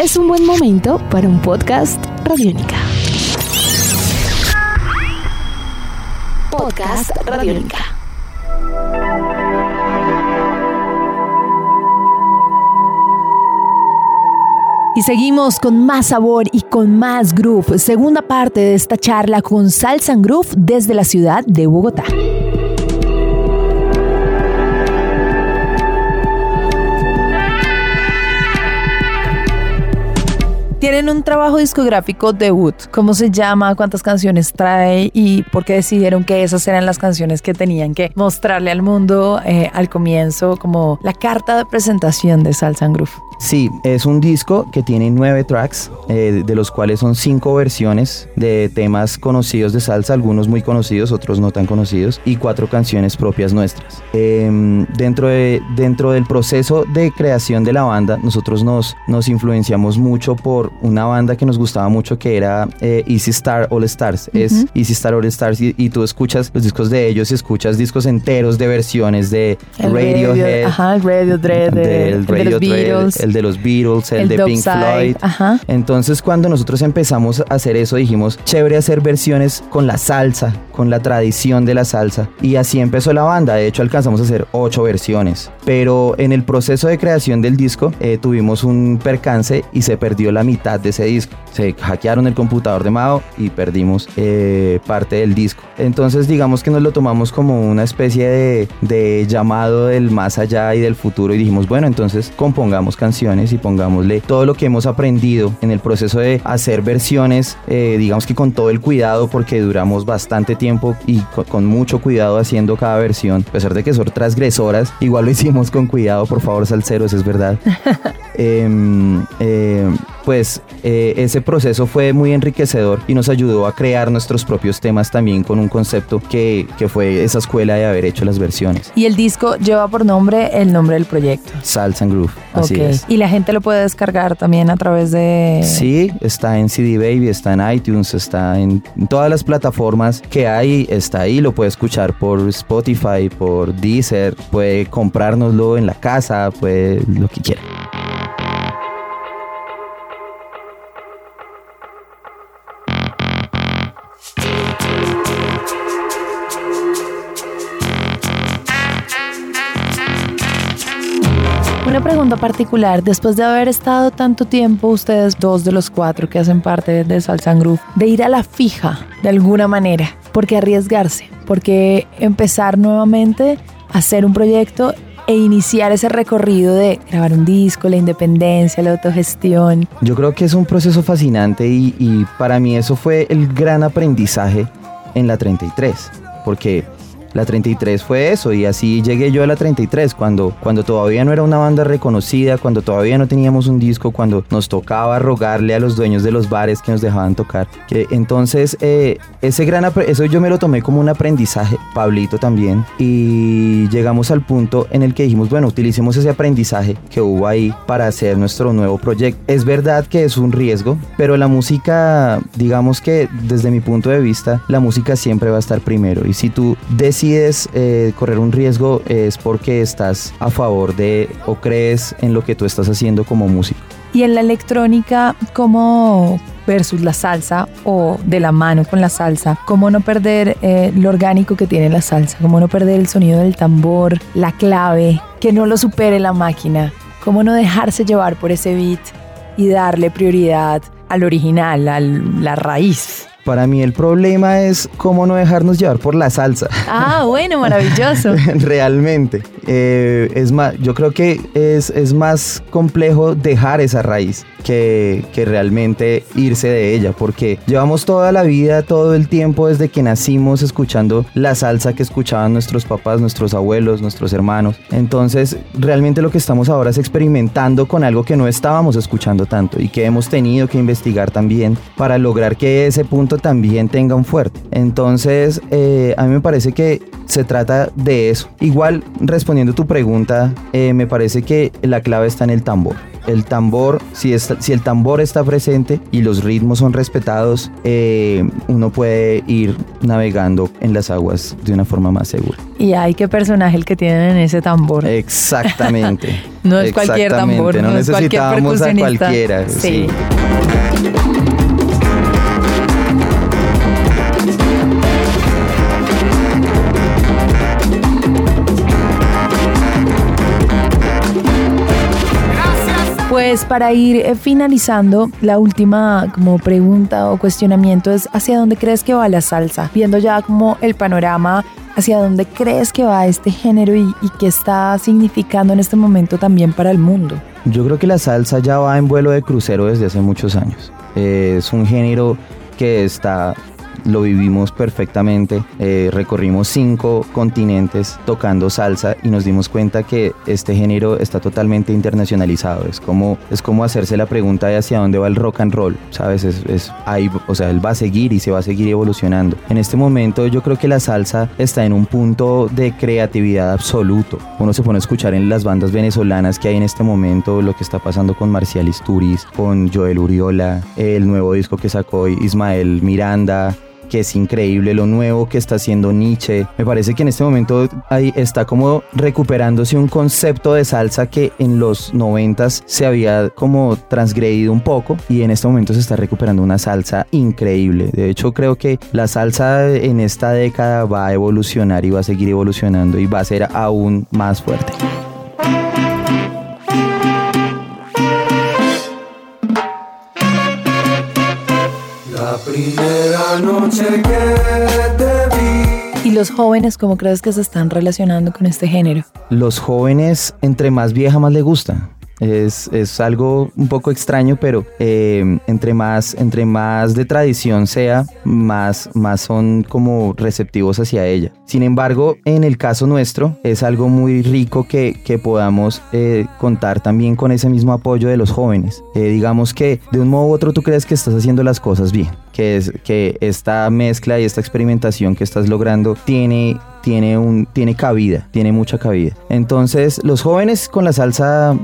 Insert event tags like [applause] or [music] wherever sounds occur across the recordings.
es un buen momento para un podcast Radiónica. Podcast Radiónica. Y seguimos con más sabor y con más groove. Segunda parte de esta charla con Salsa Groove desde la ciudad de Bogotá. Tienen un trabajo discográfico debut. ¿Cómo se llama? ¿Cuántas canciones trae? ¿Y por qué decidieron que esas eran las canciones que tenían que mostrarle al mundo eh, al comienzo como la carta de presentación de Salsa Groove? Sí, es un disco que tiene nueve tracks, eh, de los cuales son cinco versiones de temas conocidos de salsa, algunos muy conocidos, otros no tan conocidos, y cuatro canciones propias nuestras. Em, dentro, de, dentro del proceso de creación de la banda, nosotros nos, nos influenciamos mucho por una banda que nos gustaba mucho que era eh, Easy Star All Stars. Es Easy Star All Stars y, tú escuchas los discos de ellos y escuchas discos enteros de versiones de Radiohead, ajá, el Radio Dread, Radio de los Beatles, el de los Beatles, el, de Pink Floyd. Ajá. Entonces cuando nosotros empezamos a hacer eso dijimos, chévere hacer versiones con la salsa, con la tradición de la salsa. Y así empezó la banda. De hecho alcanzamos a hacer ocho versiones. Pero en el proceso de creación del disco eh, tuvimos un percance y se perdió la mitad de ese disco. Se hackearon el computador de Mao y perdimos eh, parte del disco. Entonces digamos que nos lo tomamos como una especie de, de llamado del más allá y del futuro y dijimos, bueno, entonces compongamos canciones y pongámosle todo lo que hemos aprendido en el proceso de hacer versiones, eh, digamos que con todo el cuidado porque duramos bastante tiempo y con, mucho cuidado haciendo cada versión, a pesar de que son transgresoras, igual lo hicimos con cuidado, por favor, salseros, es verdad. [laughs] Em, em, pues eh, ese proceso fue muy enriquecedor y nos ayudó a crear nuestros propios temas también con un concepto que, que, fue esa escuela de haber hecho las versiones. Y el disco lleva por nombre el nombre del proyecto. Salsa and Groove. Así es. Y la gente lo puede descargar también a través de... Sí, está en CD Baby, está en iTunes, está en todas las plataformas que hay, está ahí, lo puede escuchar por Spotify, por Deezer, puede comprárnoslo en la casa, puede lo que quiera. Una pregunta particular, después de haber estado tanto tiempo, ustedes dos de los cuatro que hacen parte de Salsa Groove, de ir a la fija de alguna manera, ¿por qué arriesgarse? ¿Por qué empezar nuevamente a hacer un proyecto e iniciar ese recorrido de grabar un disco, la independencia, la autogestión? Yo creo que es un proceso fascinante y para mí eso fue el gran aprendizaje en la 33, porque la 33 fue eso y así llegué yo a la 33 cuando, cuando todavía no era una banda reconocida, cuando todavía no teníamos un disco, cuando nos tocaba rogarle a los dueños de los bares que nos dejaban tocar. Que entonces eh, ese gran eso yo me lo tomé como un aprendizaje, Pablito también, y llegamos al punto en el que dijimos, bueno, utilicemos ese aprendizaje que hubo ahí para hacer nuestro nuevo proyecto. Es verdad que es un riesgo, pero la música, digamos que desde mi punto de vista, la música siempre va a estar primero y si tú decides decides eh, correr un riesgo es porque estás a favor de o crees en lo que tú estás haciendo como músico. Y en la electrónica, ¿cómo versus la salsa o de la mano con la salsa? ¿Cómo no perder eh, lo orgánico que tiene la salsa? ¿Cómo no perder el sonido del tambor, la clave, que no lo supere la máquina? ¿Cómo no dejarse llevar por ese beat y darle prioridad al original, a la raíz? Para mí el problema es cómo no dejarnos llevar por la salsa. Ah, bueno, maravilloso. [laughs] Realmente. Eh, es más, yo creo que es, es, más complejo dejar esa raíz que, realmente irse de ella, porque llevamos toda la vida, todo el tiempo desde que nacimos escuchando la salsa que escuchaban nuestros papás, nuestros abuelos, nuestros hermanos. Entonces, realmente lo que estamos ahora es experimentando con algo que no estábamos escuchando tanto y que hemos tenido que investigar también para lograr que ese punto también tenga un fuerte. Entonces, eh, a mí me parece que se trata de eso. Igual, respondiendo tu pregunta, eh, me parece que la clave está en el tambor. El tambor, si, si el tambor está presente y los ritmos son respetados, eh, uno puede ir navegando en las aguas de una forma más segura. Y hay qué personaje el que tienen en ese tambor. Exactamente. [laughs] no es cualquier tambor, no, necesitábamos a cualquiera. sí. Pues para ir eh, finalizando, la última como pregunta o cuestionamiento es ¿hacia dónde crees que va la salsa? Viendo ya como el panorama, ¿hacia dónde crees que va este género y, qué está significando en este momento también para el mundo? Yo creo que la salsa ya va en vuelo de crucero desde hace muchos años. Eh, es un género que está lo vivimos perfectamente. Eh, recorrimos cinco continentes tocando salsa y nos dimos cuenta que este género está totalmente internacionalizado. Es como, es como hacerse la pregunta de hacia dónde va el rock and roll, ¿sabes? Es, es ahí, o sea, él va a seguir y se va a seguir evolucionando. En este momento yo creo que la salsa está en un punto de creatividad absoluto. Uno se pone a escuchar en las bandas venezolanas que hay en este momento lo que está pasando con Marcial Isturiz, con Joel Uriola, el nuevo disco que sacó Ismael Miranda, que es increíble, lo nuevo que está haciendo Nietzsche. Me parece que en este momento ahí está como recuperándose un concepto de salsa que en los noventas se había como transgredido un poco y en este momento se está recuperando una salsa increíble. De hecho, creo que la salsa en esta década va a evolucionar y va a seguir evolucionando y va a ser aún más fuerte. Noche que te vi. ¿Y los jóvenes cómo crees que se están relacionando con este género? Los jóvenes, entre más vieja, más le gusta. Es, es, algo un poco extraño, pero eh, entre, más, entre más de tradición sea, más, más son como receptivos hacia ella. Sin embargo, en el caso nuestro, es algo muy rico que, que podamos eh, contar también con ese mismo apoyo de los jóvenes. Eh, digamos que de un modo u otro tú crees que estás haciendo las cosas bien, que, es, que esta mezcla y esta experimentación que estás logrando tiene tiene, un, tiene cabida, tiene mucha cabida. Entonces, los jóvenes con la salsa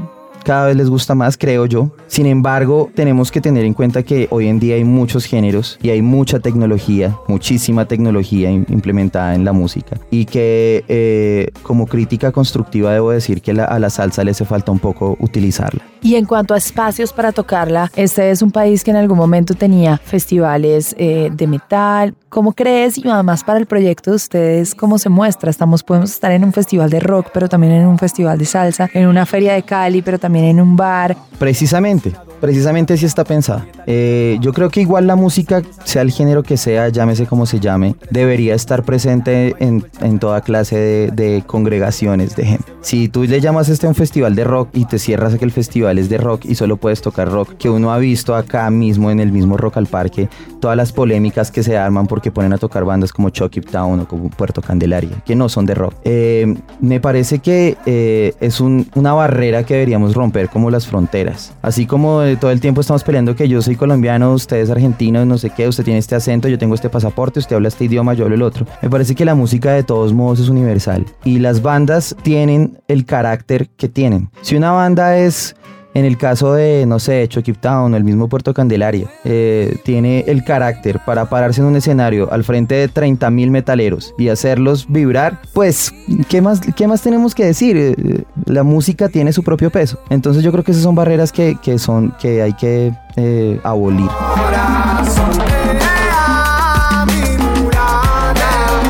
cada vez les gusta más, creo yo. Sin embargo, tenemos que tener en cuenta que hoy en día hay muchos géneros y hay mucha tecnología, muchísima tecnología implementada en la música. Y que eh, como crítica constructiva debo decir que a la salsa le hace falta un poco utilizarla. Y en cuanto a espacios para tocarla, este es un país que en algún momento tenía festivales eh, de metal. ¿Cómo crees? Y además para el proyecto de ustedes, ¿cómo se muestra? Estamos, podemos estar en un festival de rock, pero también en un festival de salsa, en una feria de Cali, pero también en un bar. Precisamente, precisamente así está pensada. Eh, yo creo que igual la música, sea el género que sea, llámese como se llame, debería estar presente en, en toda clase de, de, congregaciones de gente. Si tú le llamas este un festival de rock y te cierras a que el festival es de rock y solo puedes tocar rock, que uno ha visto acá mismo en el mismo Rock al Parque, todas las polémicas que se arman porque ponen a tocar bandas como Chucky Town o como Puerto Candelaria, que no son de rock. Eh, me parece que eh, es un, una barrera que deberíamos romper como las fronteras. Así como todo el tiempo estamos peleando que yo soy colombiano, usted es argentino, no sé qué, usted tiene este acento, yo tengo este pasaporte, usted habla este idioma, yo hablo el otro. Me parece que la música de todos modos es universal y las bandas tienen el carácter que tienen. Si una banda es en el caso de, no sé, Chucky Town o el mismo Puerto Candelaria, eh, tiene el carácter para pararse en un escenario al frente de 30.000 metaleros y hacerlos vibrar, pues, ¿qué más, ¿qué más tenemos que decir? Eh, la música tiene su propio peso. Entonces yo creo que esas son barreras que, que son, que hay que eh, abolir.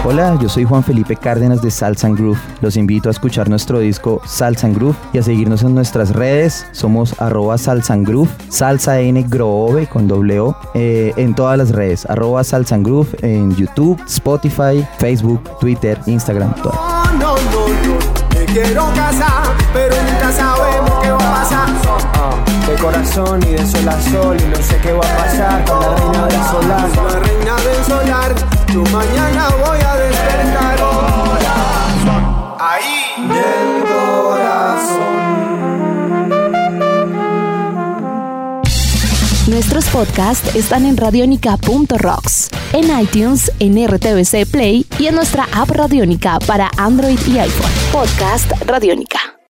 Hola, yo soy Juan Felipe Cárdenas de Salsa Groove. Los invito a escuchar nuestro disco Salsa Groove y a seguirnos en nuestras redes. Somos arroba Salsa Groove, Salsa N Grove con doble O, eh, en todas las redes. Arroba Salsa Groove en YouTube, Spotify, Facebook, Twitter, Instagram, todo. No, no, no, quiero casar, pero nunca sabemos qué va a pasar. de corazón y de sol a sol y no sé qué va a pasar con la reina del solar. La reina del solar, tu mañana voy a ahí del corazón. Nuestros podcasts están en radionica.rocks, en iTunes, en RTVC Play y en nuestra app Radionica para Android y iPhone. Podcast Radionica.